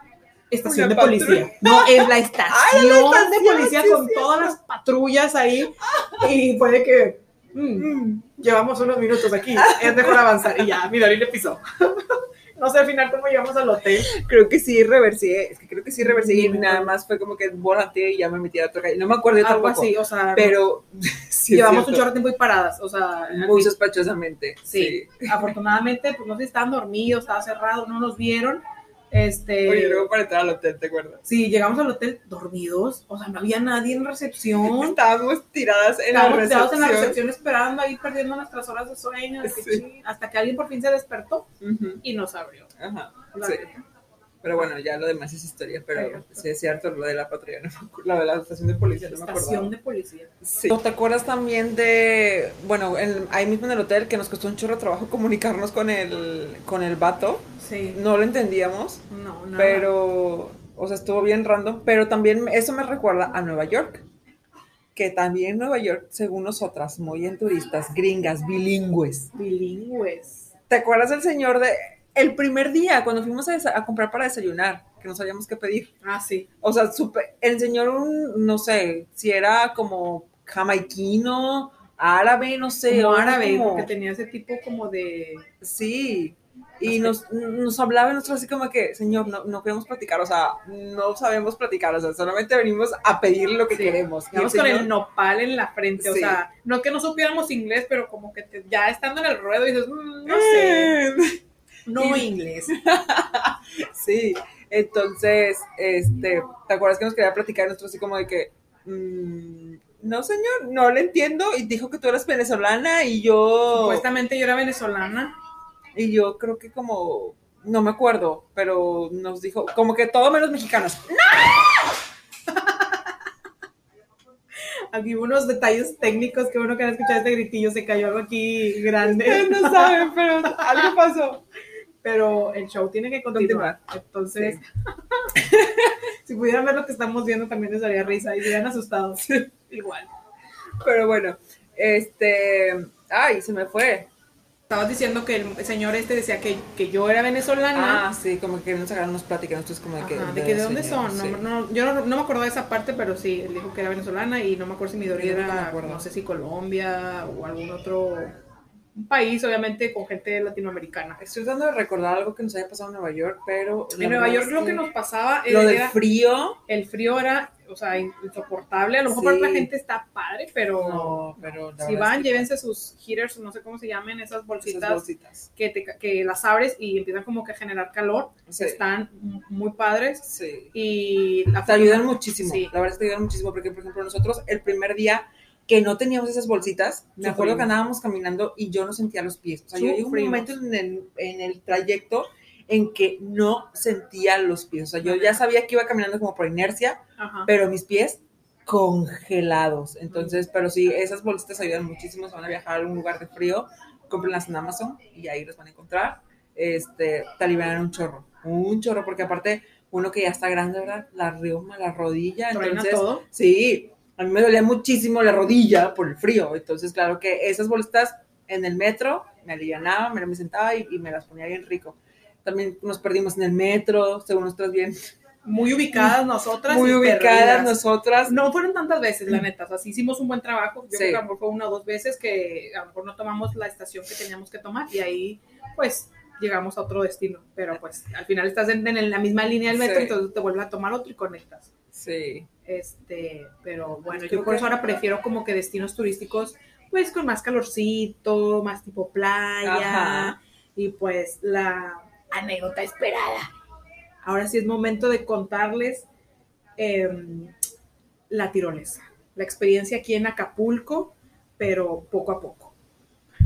S1: estación
S2: Una
S1: de policía. No, es la estación, de
S2: estación,
S1: policía
S2: sí,
S1: con todas las patrullas ahí. Y puede que mm, llevamos unos minutos aquí, es mejor avanzar. Y ya, mi Dori le pisó. No sé al final cómo llegamos al hotel.
S2: Creo que sí reversié, es que creo que sí reversié y
S1: Sí.
S2: nada más fue como que volante y ya me metí a otra calle. No me acuerdo
S1: Algo
S2: tampoco,
S1: así, o sea,
S2: pero sí
S1: llevamos un chorro de tiempo y paradas. O sea,
S2: muy sospechosamente.
S1: sí. Afortunadamente, pues no sé si estaban dormidos, estaba cerrado, no nos vieron. Este,
S2: Oye, luego para entrar al hotel, ¿te acuerdas?
S1: Sí, llegamos al hotel dormidos, o sea, no había nadie en recepción.
S2: Estábamos tiradas en
S1: Estábamos
S2: la recepción.
S1: en la recepción esperando ahí perdiendo nuestras horas de sueño, que ching, hasta que alguien por fin se despertó y nos abrió.
S2: Ajá, sí. Pero bueno, ya lo demás es historia, pero
S1: Exacto.
S2: sí es cierto, lo de la patrulla, no me acuerdo, lo de la estación de policía, no me acuerdo.
S1: Estación de policía.
S2: Sí. ¿Te acuerdas también de, bueno, en- ahí mismo en el hotel, que nos costó un chorro de trabajo comunicarnos con el, con el vato?
S1: Sí.
S2: No lo entendíamos,
S1: No, no.
S2: pero, o sea, estuvo bien random, pero también eso me recuerda a Nueva York, que también Nueva York, según nosotras, muy en turistas, gringas, bilingües.
S1: Bilingües.
S2: ¿Te acuerdas del señor de el primer día cuando fuimos a, a comprar para desayunar, que no sabíamos qué pedir?
S1: Ah, sí.
S2: O sea, supe- el señor, un, no sé, si era como jamaiquino, árabe, no sé.
S1: Como
S2: o
S1: árabe,
S2: como-
S1: porque tenía ese tipo como de.
S2: Sí. Y nos, nos hablaba y nosotros así como que, señor, no, no queremos platicar, o sea, no sabemos platicar, o sea, solamente venimos a pedir lo que
S1: Sí.
S2: queremos.
S1: Íbamos con el nopal en la frente, o sea, no que no supiéramos inglés, pero como que te- ya estando en el ruedo dices, "Mm, no sé,
S2: Eh,
S1: no
S2: Y-
S1: inglés.
S2: Sí, Entonces, este, ¿te acuerdas que nos quería platicar nosotros así como de que, mm, no señor, no le entiendo y dijo que tú eras venezolana y yo...
S1: Supuestamente yo era venezolana.
S2: Y yo creo que como, no me acuerdo, pero nos dijo, como que todo menos mexicanos.
S1: Aquí hubo unos detalles técnicos que uno que no escuchado este gritillo, se cayó algo aquí grande.
S2: Ustedes no saben, pero algo pasó.
S1: Pero el show tiene que continuar. Entonces, si pudieran ver lo que estamos viendo, también les daría risa y serían asustados. Igual.
S2: Pero bueno, este, ay, se me fue.
S1: Estabas diciendo que el señor este decía que, que yo era venezolana.
S2: Ah, sí, como que nos sacaron pláticas, nosotros como de que...
S1: Ajá, de, que de dónde son. No,
S2: sí.
S1: no, yo no, no me acuerdo de esa parte, pero sí, él dijo que era venezolana y no me acuerdo si mi
S2: me
S1: era, no sé si Colombia o algún otro un país, obviamente, con gente latinoamericana.
S2: Estoy tratando de recordar algo que nos haya pasado en Nueva York, pero...
S1: En Nueva York lo que nos pasaba
S2: Lo del
S1: era,
S2: frío...
S1: el frío era, o sea, insoportable. A lo mejor
S2: Sí.
S1: la gente está padre, pero
S2: No, pero...
S1: si van, llévense sus heaters, no sé cómo se llaman, esas
S2: esas
S1: bolsitas
S2: bolsitas.
S1: que, te- que las abres y empiezan como que a generar calor.
S2: Sí.
S1: Están muy padres
S2: Sí.
S1: y la
S2: Te ayudan muchísimo.
S1: Sí.
S2: La verdad es que te ayudan muchísimo porque, por ejemplo, nosotros el primer día que no teníamos esas bolsitas, me acuerdo
S1: Sufrimos.
S2: que andábamos caminando y yo no sentía los pies. O sea, yo llegó un
S1: Sufrimos.
S2: momento en el, en el trayecto en que no sentía los pies. O sea, yo ya sabía que iba caminando como por inercia,
S1: Ajá.
S2: pero mis pies congelados. Entonces, pero sí, esas bolsitas ayudan muchísimo. Si van a viajar a algún lugar de frío, cómprenlas en Amazon y ahí los van a encontrar. Este, te alivian un chorro, un chorro, porque aparte, uno que ya está grande, ¿verdad? La rioma, la rodilla, entonces,
S1: todo.
S2: sí, a mí me dolía muchísimo la rodilla por el frío. Entonces, claro que esas bolsitas en el metro me alivianaban, me, me sentaba y, y me las ponía bien rico. También nos perdimos en el metro, según nosotras bien,
S1: Muy ubicadas nosotras.
S2: muy ubicadas
S1: perdidas.
S2: nosotras.
S1: No fueron tantas veces, la neta. O sea, sí hicimos un buen trabajo. Yo
S2: Sí.
S1: creo que a lo mejor fue una o dos veces que a lo mejor no tomamos la estación que teníamos que tomar y ahí, pues, llegamos a otro destino. Pero, pues, al final estás en, en la misma línea del metro
S2: Sí.
S1: entonces te vuelves a tomar otro y conectas.
S2: Sí.
S1: Este, pero bueno, yo por eso ahora prefiero como que destinos turísticos, pues, con más calorcito, más tipo playa
S2: Ajá.
S1: y pues la anécdota esperada. Ahora sí es momento de contarles em, la tirolesa, la experiencia aquí en Acapulco, pero poco a poco.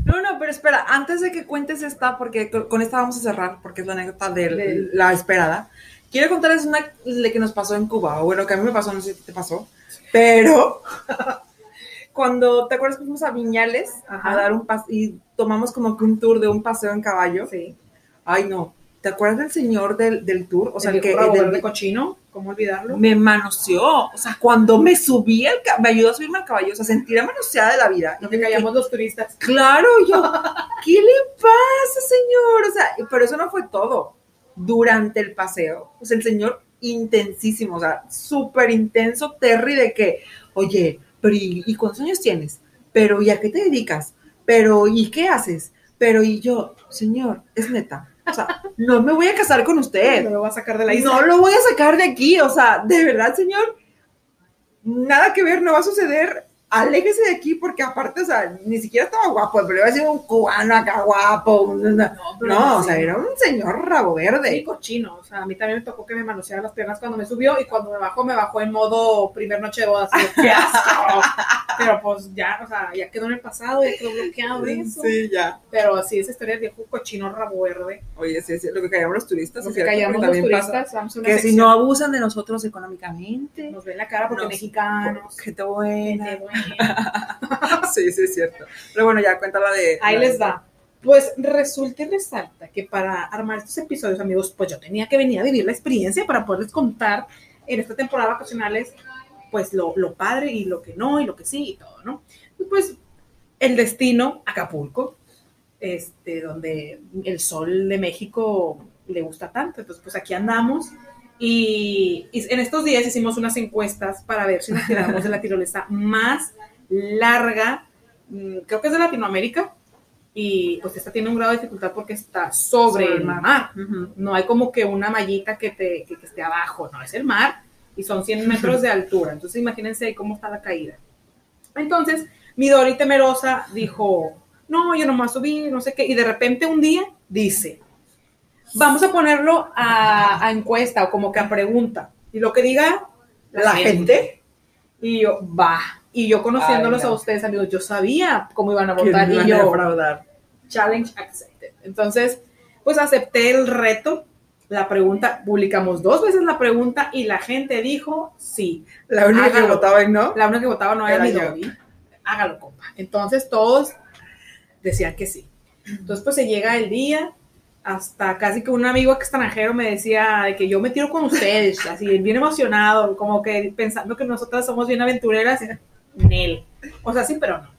S2: No, no, pero espera, antes de que cuentes esta, porque con esta vamos a cerrar, porque es la anécdota de la esperada. Quiero contarles una de que nos pasó en Cuba, o bueno, que a mí me pasó, no sé si te pasó, pero cuando, ¿te acuerdas que fuimos a Viñales
S1: Ajá.
S2: a dar un paseo y tomamos como que un tour de un paseo en caballo?
S1: Sí.
S2: Ay, no, ¿te acuerdas del señor del, del tour? O sea, el, que
S1: viejo rabo
S2: del-
S1: verde cochino, ¿cómo olvidarlo?
S2: me manoseó, o sea, cuando me subí al me ayudó a subirme al caballo, o sea, sentí la manoseada de la vida.
S1: Lo que callamos los turistas.
S2: Claro, yo, ¿qué le pasa, señor? O sea, pero eso no fue todo. Durante el paseo, sea, el señor intensísimo, o sea, súper intenso, Terry, de que, oye, pero ¿y, y cuántos años tienes? Pero ¿y a qué te dedicas? Pero ¿y qué haces? Pero y yo, señor, es neta, o sea, no me voy a casar con usted.
S1: Me lo va a sacar de la isla.
S2: No lo voy a sacar de aquí, o sea, de verdad, señor, nada que ver, no va a suceder. Aléjese de aquí porque aparte, o sea, ni siquiera estaba guapo, pero iba a ser un cubano acá guapo. No, o sea, era un señor rabo verde.
S1: Sí, cochino. O sea, a mí también me tocó que me manoseara las piernas cuando me subió y cuando me bajó, me bajó en modo primer noche de bodas. ¡Qué asco! Pero pues ya, o sea, ya quedó en el pasado, ya quedó bloqueado eso.
S2: Sí, ya.
S1: Pero sí, esa historia del viejo cochino rabo verde.
S2: Oye, sí, sí, lo que callamos los turistas.
S1: Lo que callamos los
S2: pasa
S1: turistas, vamos a una
S2: Que si no abusan de nosotros económicamente.
S1: Nos ven la cara porque
S2: nos-
S1: mexicanos.
S2: Gente buena.
S1: buena.
S2: Sí, sí, es cierto. Pero bueno, ya cuéntala de.
S1: Ahí les va. Pues resulta y resalta que para armar estos episodios, amigos, pues yo tenía que venir a vivir la experiencia para poderles contar en esta temporada vacacionales, pues lo, lo padre y lo que no, y lo que sí, y todo, ¿no? Y pues el destino, Acapulco, este, donde el sol de México le gusta tanto. Entonces, pues aquí andamos. Y, y en estos días hicimos unas encuestas para ver si nos tiramos de la tirolesa más larga, mm, creo que es de Latinoamérica, y pues esta tiene un grado de dificultad porque está sobre,
S2: Sobre
S1: el mar. No hay como que una mallita que, te, que, que esté abajo, no, es el mar y son 100 metros de altura. Entonces imagínense cómo está la caída. Entonces, mi Dori temerosa dijo, no, yo no me voy a subir, no sé qué, y de repente un día dice, vamos a ponerlo a, a encuesta o como que a pregunta. Y lo que diga
S2: La gente.
S1: Y yo, va. Y yo conociéndolos
S2: Ay, no.
S1: a ustedes, amigos, yo sabía cómo iban a votar. Y yo, challenge accepted. Entonces, pues acepté el reto. La pregunta, publicamos dos veces la pregunta y la gente dijo sí.
S2: La única que votaba y no.
S1: La única que votaba no era, mi. Dori. Hágalo, compa. Entonces todos decían que sí. Entonces, pues se llega el día, hasta casi que un amigo extranjero me decía de que yo me tiro con ustedes, así bien emocionado, como que pensando que nosotras somos bien aventureras. Nel. O sea, sí, pero no.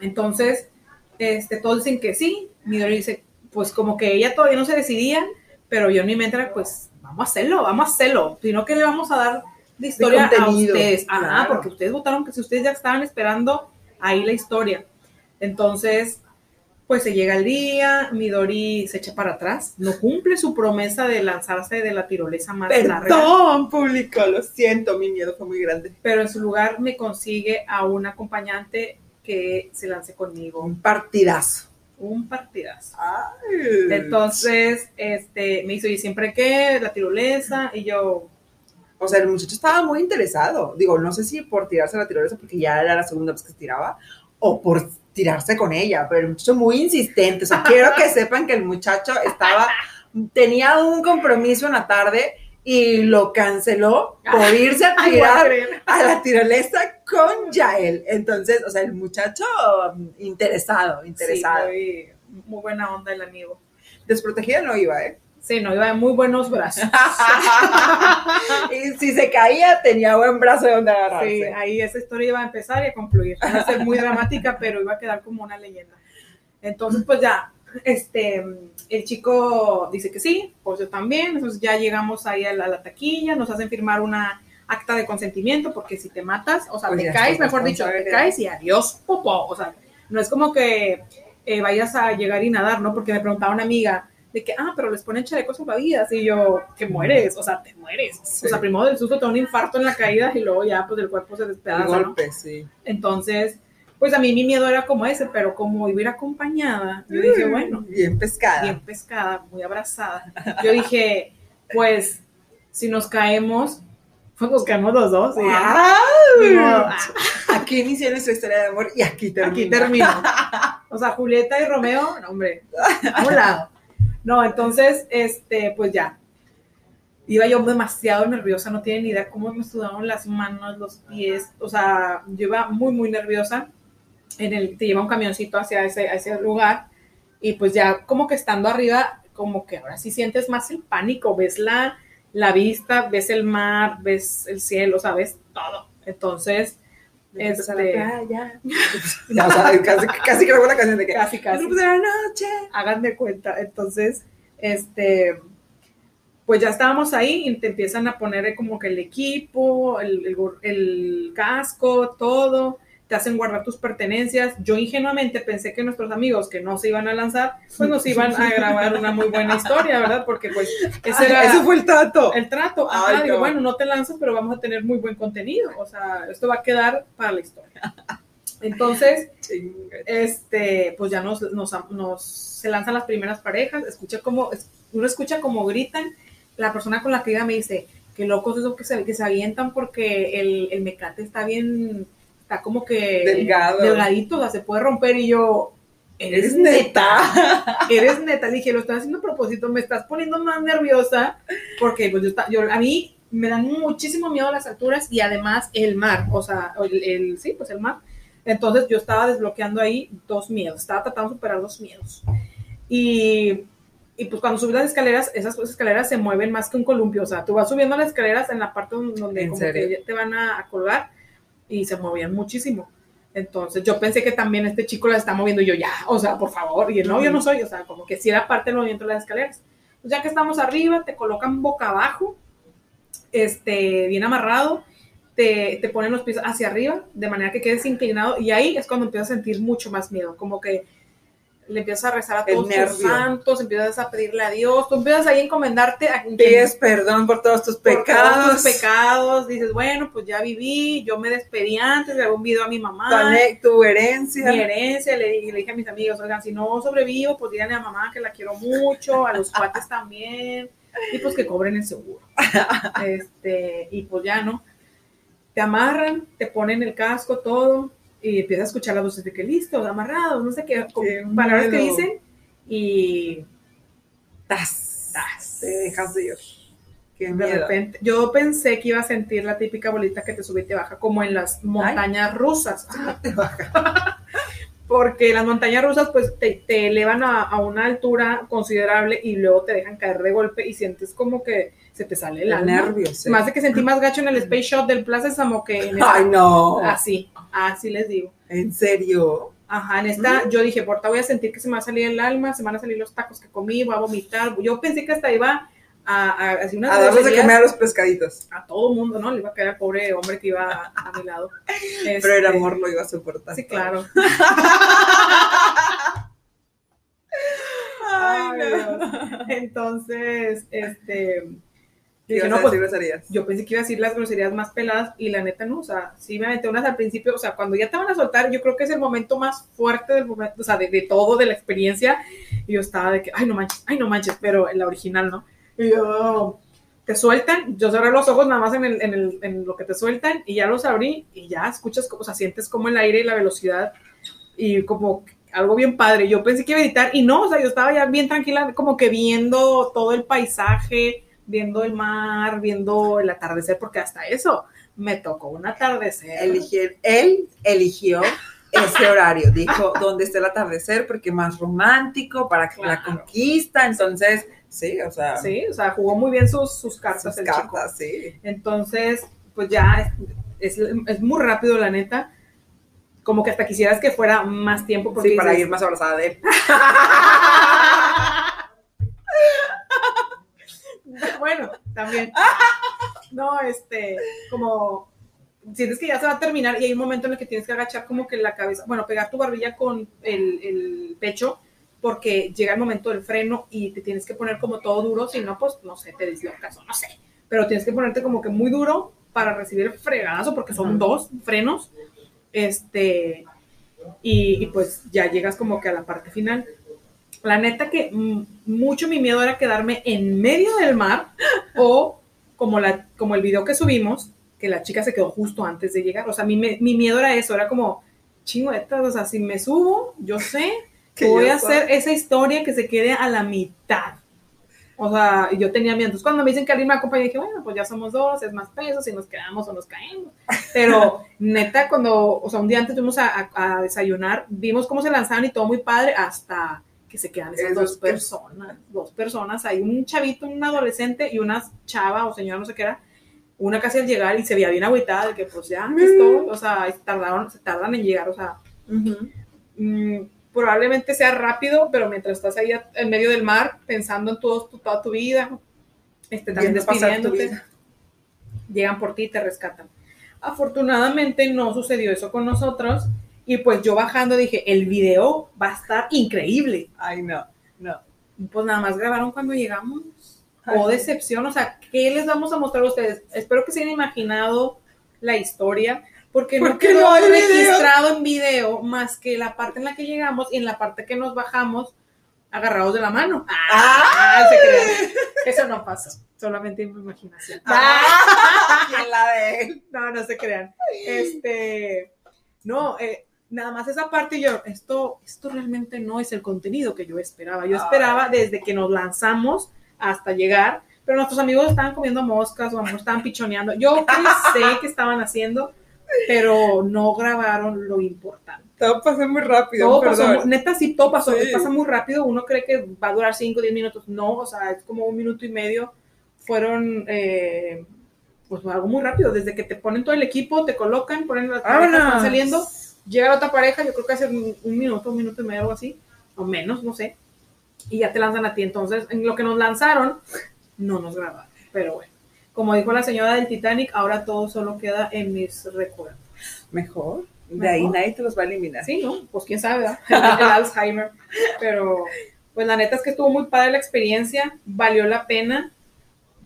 S1: Entonces, este, todos dicen que sí. Midori dice, pues como que ella todavía no se decidía, pero yo en mi mente era, pues vamos a hacerlo, vamos a hacerlo. Sino que le vamos a dar de historia a ustedes. Ajá,
S2: claro.
S1: porque ustedes votaron que si ustedes ya estaban esperando ahí la historia. Entonces, pues se llega el día, Midori se echa para atrás, no cumple su promesa de lanzarse de la tirolesa más larga,
S2: Perdón, público, lo siento, mi miedo fue muy grande.
S1: pero en su lugar me consigue a un acompañante que se lance conmigo.
S2: Un partidazo.
S1: Un partidazo.
S2: Ay.
S1: Entonces, este, me hizo, ¿y siempre qué? La tirolesa, y yo,
S2: O sea, el muchacho estaba muy interesado. Digo, no sé si por tirarse la tirolesa, porque ya era la segunda vez que se tiraba, o por tirarse con ella, pero el muchacho muy insistente. O sea, quiero que sepan que el muchacho estaba, tenía un compromiso en la tarde y lo canceló por irse a tirar a la tirolesa con Yael. Entonces, o sea, el muchacho um, interesado, interesado.
S1: Sí, muy, muy buena onda el amigo.
S2: Desprotegida no iba, ¿eh?
S1: Sí, no, iba de muy buenos brazos.
S2: y si se caía, tenía buen brazo de donde agarrarse.
S1: Sí, ahí esa historia iba a empezar y a concluir. Iba a ser muy dramática, pero iba a quedar como una leyenda. Entonces, pues ya, este, el chico dice que sí, pues yo también. Entonces ya llegamos ahí a la, a la taquilla, nos hacen firmar una acta de consentimiento, porque si te matas, o sea,
S2: Pues
S1: te caes, mejor dicho, te caes y adiós, popó. O sea, no es como que eh, vayas a llegar y nadar, ¿no? Porque me preguntaba una amiga de que, ah, pero les ponen chalecos salvavidas y yo, que mueres, o sea, te mueres.
S2: Sí.
S1: O sea, primero del susto te da un infarto en la caída y luego ya, pues el cuerpo se
S2: El
S1: despedaza, ¿no?
S2: golpe, sí.
S1: Entonces, pues a mí mi miedo era como ese, pero como iba a ir acompañada, yo dije, bueno,
S2: Bien pescada.
S1: bien pescada, muy abrazada. Yo dije, pues, si nos caemos, pues nos caemos los dos. Ah,
S2: Aquí inició nuestra historia de amor y aquí termina.
S1: Aquí termino. O sea, Julieta y Romeo, no, hombre, a un lado. No, entonces, este, pues ya. Iba yo demasiado nerviosa, no tienen ni idea cómo me sudaban las manos, los pies. O sea, yo iba muy, muy nerviosa. En el, te lleva un camioncito hacia ese, a ese lugar. Y pues ya como que estando arriba, como que ahora sí sientes más el pánico. Ves la, la vista, ves el mar, ves el cielo, o sea, ves todo. Entonces,
S2: Este...
S1: Este-
S2: ya. ya, o sea, casi, casi grabó la canción de que.
S1: casi, casi.
S2: El de la noche.
S1: hagan de cuenta. Entonces, este, pues ya estábamos ahí y te empiezan a poner como que el equipo, el, el el casco, todo, te hacen guardar tus pertenencias. Yo ingenuamente pensé que nuestros amigos que no se iban a lanzar, pues nos iban a grabar una muy buena historia, ¿verdad? Porque pues ese era
S2: Eso fue el trato.
S1: el trato. Ajá,
S2: Ay,
S1: digo,
S2: no.
S1: bueno, no te lanzas, pero vamos a tener muy buen contenido. O sea, esto va a quedar para la historia. Entonces, este, pues ya nos, nos, nos- se lanzan las primeras parejas, escucha como, es- uno escucha como gritan, la persona con la que iba me dice, qué locos esos que se, que se avientan porque el, el mecate está bien, está como que
S2: Delgado.
S1: delgadito, o sea, se puede romper y yo, eres
S2: Eres
S1: neta,
S2: neta.
S1: eres neta, dije, lo estás haciendo a propósito, me estás poniendo más nerviosa porque pues yo, yo- a mí me dan muchísimo miedo las alturas y además el mar, o sea, el, el- sí, pues el mar. Entonces yo estaba desbloqueando ahí dos miedos, estaba tratando de superar dos miedos. Y, y pues cuando subes las escaleras, esas escaleras se mueven más que un columpio, o sea, tú vas subiendo las escaleras en la parte donde
S2: ¿En
S1: como que te van a, a colgar y se movían muchísimo. Entonces yo pensé que también este chico la está moviendo y yo ya, o sea, por favor, y él, no, yo no soy, o sea, como que sí era parte del movimiento de las escaleras. Pues ya que estamos arriba, te colocan boca abajo, este, bien amarrado, te, te ponen los pies hacia arriba, de manera que quedes inclinado, y ahí es cuando empiezas a sentir mucho más miedo, como que le empiezas a rezar a todos tus santos, empiezas a pedirle a Dios, tú empiezas ahí a encomendarte a
S2: Pides perdón por todos tus
S1: por todos
S2: pecados.
S1: tus pecados, dices, bueno, pues ya viví, yo me despedí antes, le hago un video a mi mamá,
S2: Tu, ane- tu herencia.
S1: mi herencia, le, le dije a mis amigos, oigan, si no sobrevivo, pues díganle a mamá que la quiero mucho, a los cuates también, y pues que cobren el seguro. Este, y pues ya, ¿no? Te amarran, te ponen el casco, todo, y empiezas a escuchar las voces de que listos, amarrados, no sé qué, con
S2: Qué
S1: palabras que
S2: miedo.
S1: dicen, y
S2: Tas.
S1: tas.
S2: Te dejas de ir. Qué
S1: De
S2: miedo.
S1: repente, yo pensé que iba a sentir la típica bolita que te sube y te baja, como en las montañas rusas.
S2: Te baja.
S1: Porque las montañas rusas, pues te, te elevan a, a una altura considerable y luego te dejan caer de golpe y sientes como que se te sale el,
S2: El
S1: alma.
S2: nervio, sí.
S1: Más de que sentí más gacho en el Space Shot del Plaza Samo que en esta.
S2: Ay, no.
S1: Así, así les digo.
S2: En serio.
S1: Ajá, en esta
S2: Mm.
S1: yo dije, por voy a sentir que se me va a salir el alma, se me van a salir los tacos que comí, voy a vomitar. Yo pensé que hasta iba a, a, hacer unas
S2: A darles de a los pescaditos.
S1: a todo mundo, ¿no? Le iba a caer al pobre hombre que iba a, a mi lado.
S2: Pero el
S1: Este,
S2: amor lo iba a soportar.
S1: Sí, claro.
S2: Ay, no.
S1: Dios. Entonces, este,
S2: ¿Qué
S1: dije, no, pues,
S2: groserías?
S1: yo pensé que iba a decir las groserías más peladas y la neta no, o sea, sí me aventé unas al principio, o sea, cuando ya te van a soltar, yo creo que es el momento más fuerte del momento, o sea, de, de todo, de la experiencia, y yo estaba de que, ay, no manches, ay, no manches, pero en la original, ¿no? Y yo, te sueltan, yo cerré los ojos nada más en, el, en, el, en lo que te sueltan, y ya los abrí, y ya escuchas, o sea, sientes como el aire y la velocidad, y como algo bien padre, yo pensé que iba a editar, y no, o sea, yo estaba ya bien tranquila, como que viendo todo el paisaje, viendo el mar, viendo el atardecer, porque hasta eso me tocó un atardecer.
S2: Eligir- él eligió ese horario. Dijo, ¿dónde está el atardecer? Porque más romántico, para que la conquista. Entonces, sí, o sea,
S1: Sí, o sea, jugó muy bien sus, sus cartas
S2: sus
S1: el chico.
S2: cartas, sí.
S1: Entonces, pues ya es, es, es muy rápido, la neta. Como que hasta quisieras que fuera más tiempo. Porque
S2: Sí, para
S1: dices,
S2: ir más abrazada de él.
S1: también. No, este, como sientes que ya se va a terminar y hay un momento en el que tienes que agachar como que la cabeza, bueno, pegar tu barbilla con el, el pecho porque llega el momento del freno y te tienes que poner como todo duro, si no, pues, no sé, te dislocas o no sé, pero tienes que ponerte como que muy duro para recibir el fregazo porque son dos frenos, este, y, y pues ya llegas como que a la parte final. La neta que mucho mi miedo era quedarme en medio del mar o como, la, como el video que subimos, que la chica se quedó justo antes de llegar. O sea, mi, mi miedo era eso, era como, chingüetas, o sea, si me subo, yo sé que voy a hacer esa historia que se quede a la mitad. O sea, yo tenía miedo. Entonces, cuando me dicen que alguien me acompaña, dije, bueno, pues ya somos dos, es más peso, si nos quedamos o nos caemos. Pero neta, cuando, o sea, un día antes fuimos a, a- a desayunar, vimos cómo se lanzaban y todo muy padre, hasta que se quedan esas
S2: Esos
S1: dos
S2: que-
S1: personas, dos personas, hay un chavito, un adolescente y una chava o señora, no sé qué era, una casi al llegar y se veía bien agüitada de que pues ya, aquí estoy, o sea, tardaron, se tardan en llegar, o sea, mm, probablemente sea rápido, pero mientras estás ahí en medio del mar, pensando en todo, tu- toda tu vida, este, también despidiéndote,
S2: vida.
S1: llegan por ti y te rescatan. Afortunadamente no sucedió eso con nosotros y pues yo bajando dije, el video va a estar increíble.
S2: Ay, no, no.
S1: Pues nada más grabaron cuando llegamos. O
S2: no.
S1: decepción, o sea, ¿qué les vamos a mostrar a ustedes? Espero que se hayan imaginado la historia, porque no
S2: Porque
S1: quedó
S2: no video.
S1: registrado en video más que la parte en la que llegamos y en la parte que nos bajamos agarrados de la mano. Ah, se. Eso no pasó, solamente en mi imaginación.
S2: Ah, la de él.
S1: No, no se crean. Este, no, eh, nada más esa parte y yo, esto, esto realmente no es el contenido que yo esperaba. Yo
S2: Ay.
S1: esperaba desde que nos lanzamos hasta llegar, pero nuestros amigos estaban comiendo moscas o a lo mejor estaban pichoneando. Yo qué sé qué estaban haciendo, pero no grabaron lo importante.
S2: Todo pasó muy rápido,
S1: Todo pasó,
S2: perdón.
S1: mu- neta sí, todo pasó,
S2: Sí.
S1: pasa muy rápido, uno cree que va a durar 5 o 10 minutos, no, o sea, es como un minuto y medio, fueron, eh, pues algo muy rápido, desde que te ponen todo el equipo, te colocan, ponen las van
S2: Vámonos.
S1: saliendo, llega la otra pareja, yo creo que hace un, un minuto, un minuto y medio, algo así, o menos, no sé, y ya te lanzan a ti, entonces, en lo que nos lanzaron, no nos grabaron, pero bueno, como dijo la señora del Titanic, ahora todo solo queda en mis recuerdos.
S2: Mejor. De ahí nadie te los va a eliminar.
S1: Sí, ¿no? Pues quién sabe, ¿verdad? El Alzheimer. Pero, pues la neta es que estuvo muy padre la experiencia, valió la pena.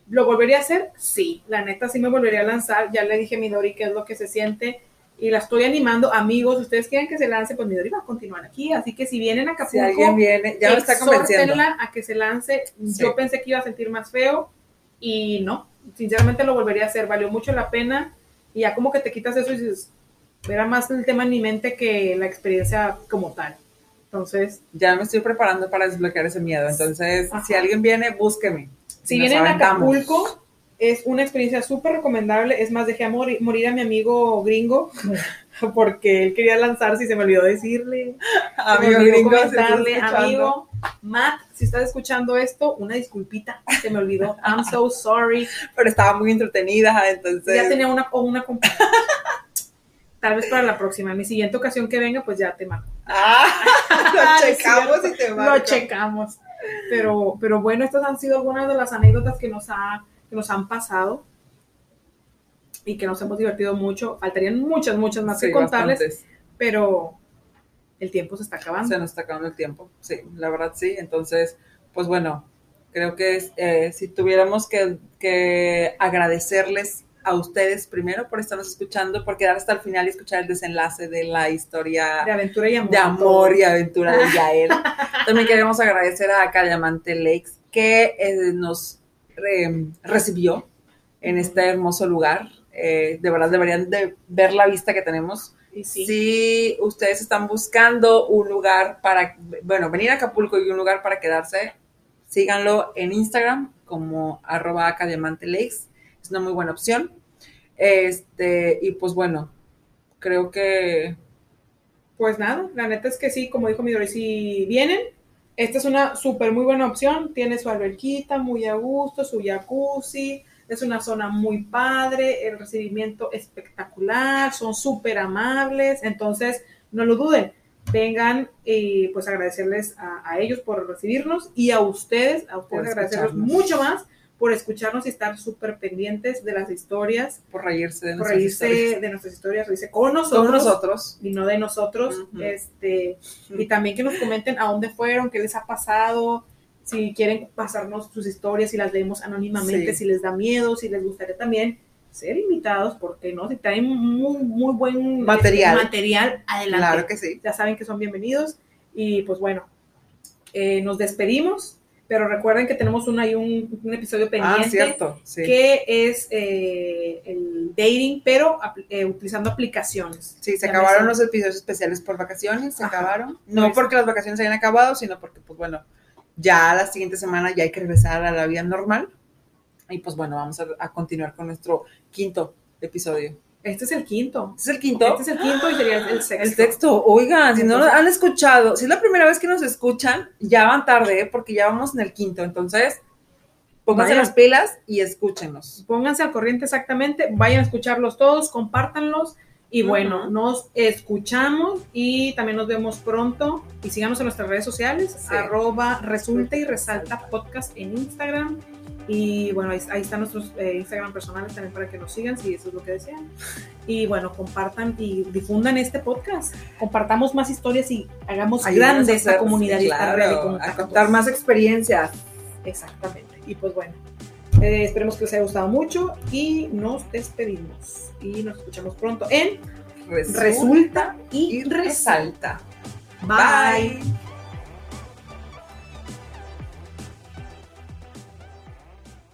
S1: ¿Lo volvería a hacer? Sí, la neta sí me volvería a lanzar. Ya le dije a Midori qué es lo que se siente y la estoy animando. Amigos, ustedes quieren que se lance, pues Midori va a continuar aquí. Así que si vienen a
S2: Si
S1: Acapulco,
S2: alguien viene, ya me está convenciendo.
S1: a que se lance.
S2: Sí.
S1: Yo pensé que iba a sentir más feo y no. Sinceramente lo volvería a hacer. Valió mucho la pena y ya como que te quitas eso y dices, era más el tema en mi mente que la experiencia como tal. Entonces,
S2: Ya me estoy preparando para desbloquear ese miedo. Entonces,
S1: Ajá.
S2: si alguien viene, búsqueme.
S1: si
S2: Nos
S1: vienen a. Acapulco, es una experiencia súper recomendable. Es más, dejé a morir, morir a mi amigo gringo porque él quería lanzarse y se me olvidó decirle.
S2: Amigo gringo,
S1: comentarle, amigo, Matt, si estás escuchando esto, una disculpita, se me olvidó. I'm so sorry.
S2: Pero estaba muy entretenida, entonces.
S1: Ya tenía una, o una Tal vez para la próxima, en mi siguiente ocasión que venga, pues ya te marco.
S2: Ah, lo
S1: Es
S2: checamos y te
S1: Lo
S2: marco.
S1: checamos. Pero, pero bueno, estas han sido algunas de las anécdotas que nos, ha, que nos han pasado y que nos hemos divertido mucho. Faltarían muchas, muchas más
S2: Sí,
S1: que contarles,
S2: bastantes.
S1: pero el tiempo se está acabando.
S2: Se nos está acabando el tiempo. Sí, la verdad sí. Entonces, pues bueno, creo que eh, si tuviéramos que, que agradecerles a ustedes primero por estarnos escuchando, por quedar hasta el final y escuchar el desenlace de la historia
S1: de aventura y amor.
S2: de amor y aventura de Yael. También queremos agradecer a Caliamante Lakes que eh, nos recibió en este hermoso lugar. Eh, de verdad deberían de ver la vista que tenemos.
S1: Sí.
S2: Si ustedes están buscando un lugar para, bueno, venir a Acapulco y un lugar para quedarse, síganlo en Instagram como arroba Acadiamante Lakes. Es una muy buena opción. Este, y pues bueno, creo que
S1: Pues nada, la neta es que sí, como dijo Midori, si vienen, esta es una súper muy buena opción. Tiene su alberquita muy a gusto, su jacuzzi, es una zona muy padre, el recibimiento espectacular, son súper amables, entonces no lo duden. Vengan y pues agradecerles a, a ellos por recibirnos y a ustedes, a ustedes
S2: Por
S1: agradecerlos mucho más por escucharnos y estar súper pendientes de las historias,
S2: por reírse de
S1: por
S2: nuestras
S1: reírse
S2: historias.
S1: de nuestras historias, reírse con nosotros
S2: Con nosotros.
S1: y no de nosotros.
S2: Ujú.
S1: este Y también que nos comenten a dónde fueron, qué les ha pasado, si quieren pasarnos sus historias, si las leemos anónimamente,
S2: Sí.
S1: si les da miedo, si les gustaría también ser invitados, porque no, si traen muy, muy buen
S2: Material.
S1: material adelante.
S2: Claro que sí.
S1: Ya saben que son bienvenidos. Y pues bueno, eh, nos despedimos, pero recuerden que tenemos un, ahí un, un episodio
S2: Ah,
S1: pendiente
S2: cierto. Sí.
S1: que es eh, el dating, pero apl- eh, utilizando aplicaciones.
S2: Sí, se acabaron los episodios especiales por vacaciones, se
S1: Ajá.
S2: acabaron. No porque las vacaciones se hayan acabado, sino porque, pues bueno, ya la siguiente semana ya hay que regresar a la vida normal. Y pues bueno, vamos a, a continuar con nuestro quinto episodio.
S1: Este es el quinto.
S2: ¿Este es el quinto?
S1: Este es el quinto y sería el sexto.
S2: El texto, oigan, si no han escuchado, si es la primera vez que nos escuchan, ya van tarde, ¿eh? porque ya vamos en el quinto. Entonces, pónganse las pilas y escúchenos.
S1: Pónganse al corriente exactamente, vayan a escucharlos todos, compártanlos y bueno, nos escuchamos y también nos vemos pronto y síganos en nuestras redes sociales,
S2: Sí.
S1: arroba resulta y resalta podcast en Instagram y bueno, ahí, ahí están nuestros eh, Instagram personales también para que nos sigan si eso es lo que desean y bueno, compartan y difundan este podcast, compartamos más historias y hagamos
S2: Ayúdenos
S1: grande
S2: a
S1: esta comunidad
S2: sí,
S1: y
S2: claro, a
S1: contactos.
S2: contar más experiencias.
S1: Exactamente. Y pues bueno, eh, esperemos que les haya gustado mucho y nos despedimos. Y nos escuchamos pronto en
S2: Resulta
S1: Resulta y
S2: y resalta.
S1: Bye.
S2: Bye.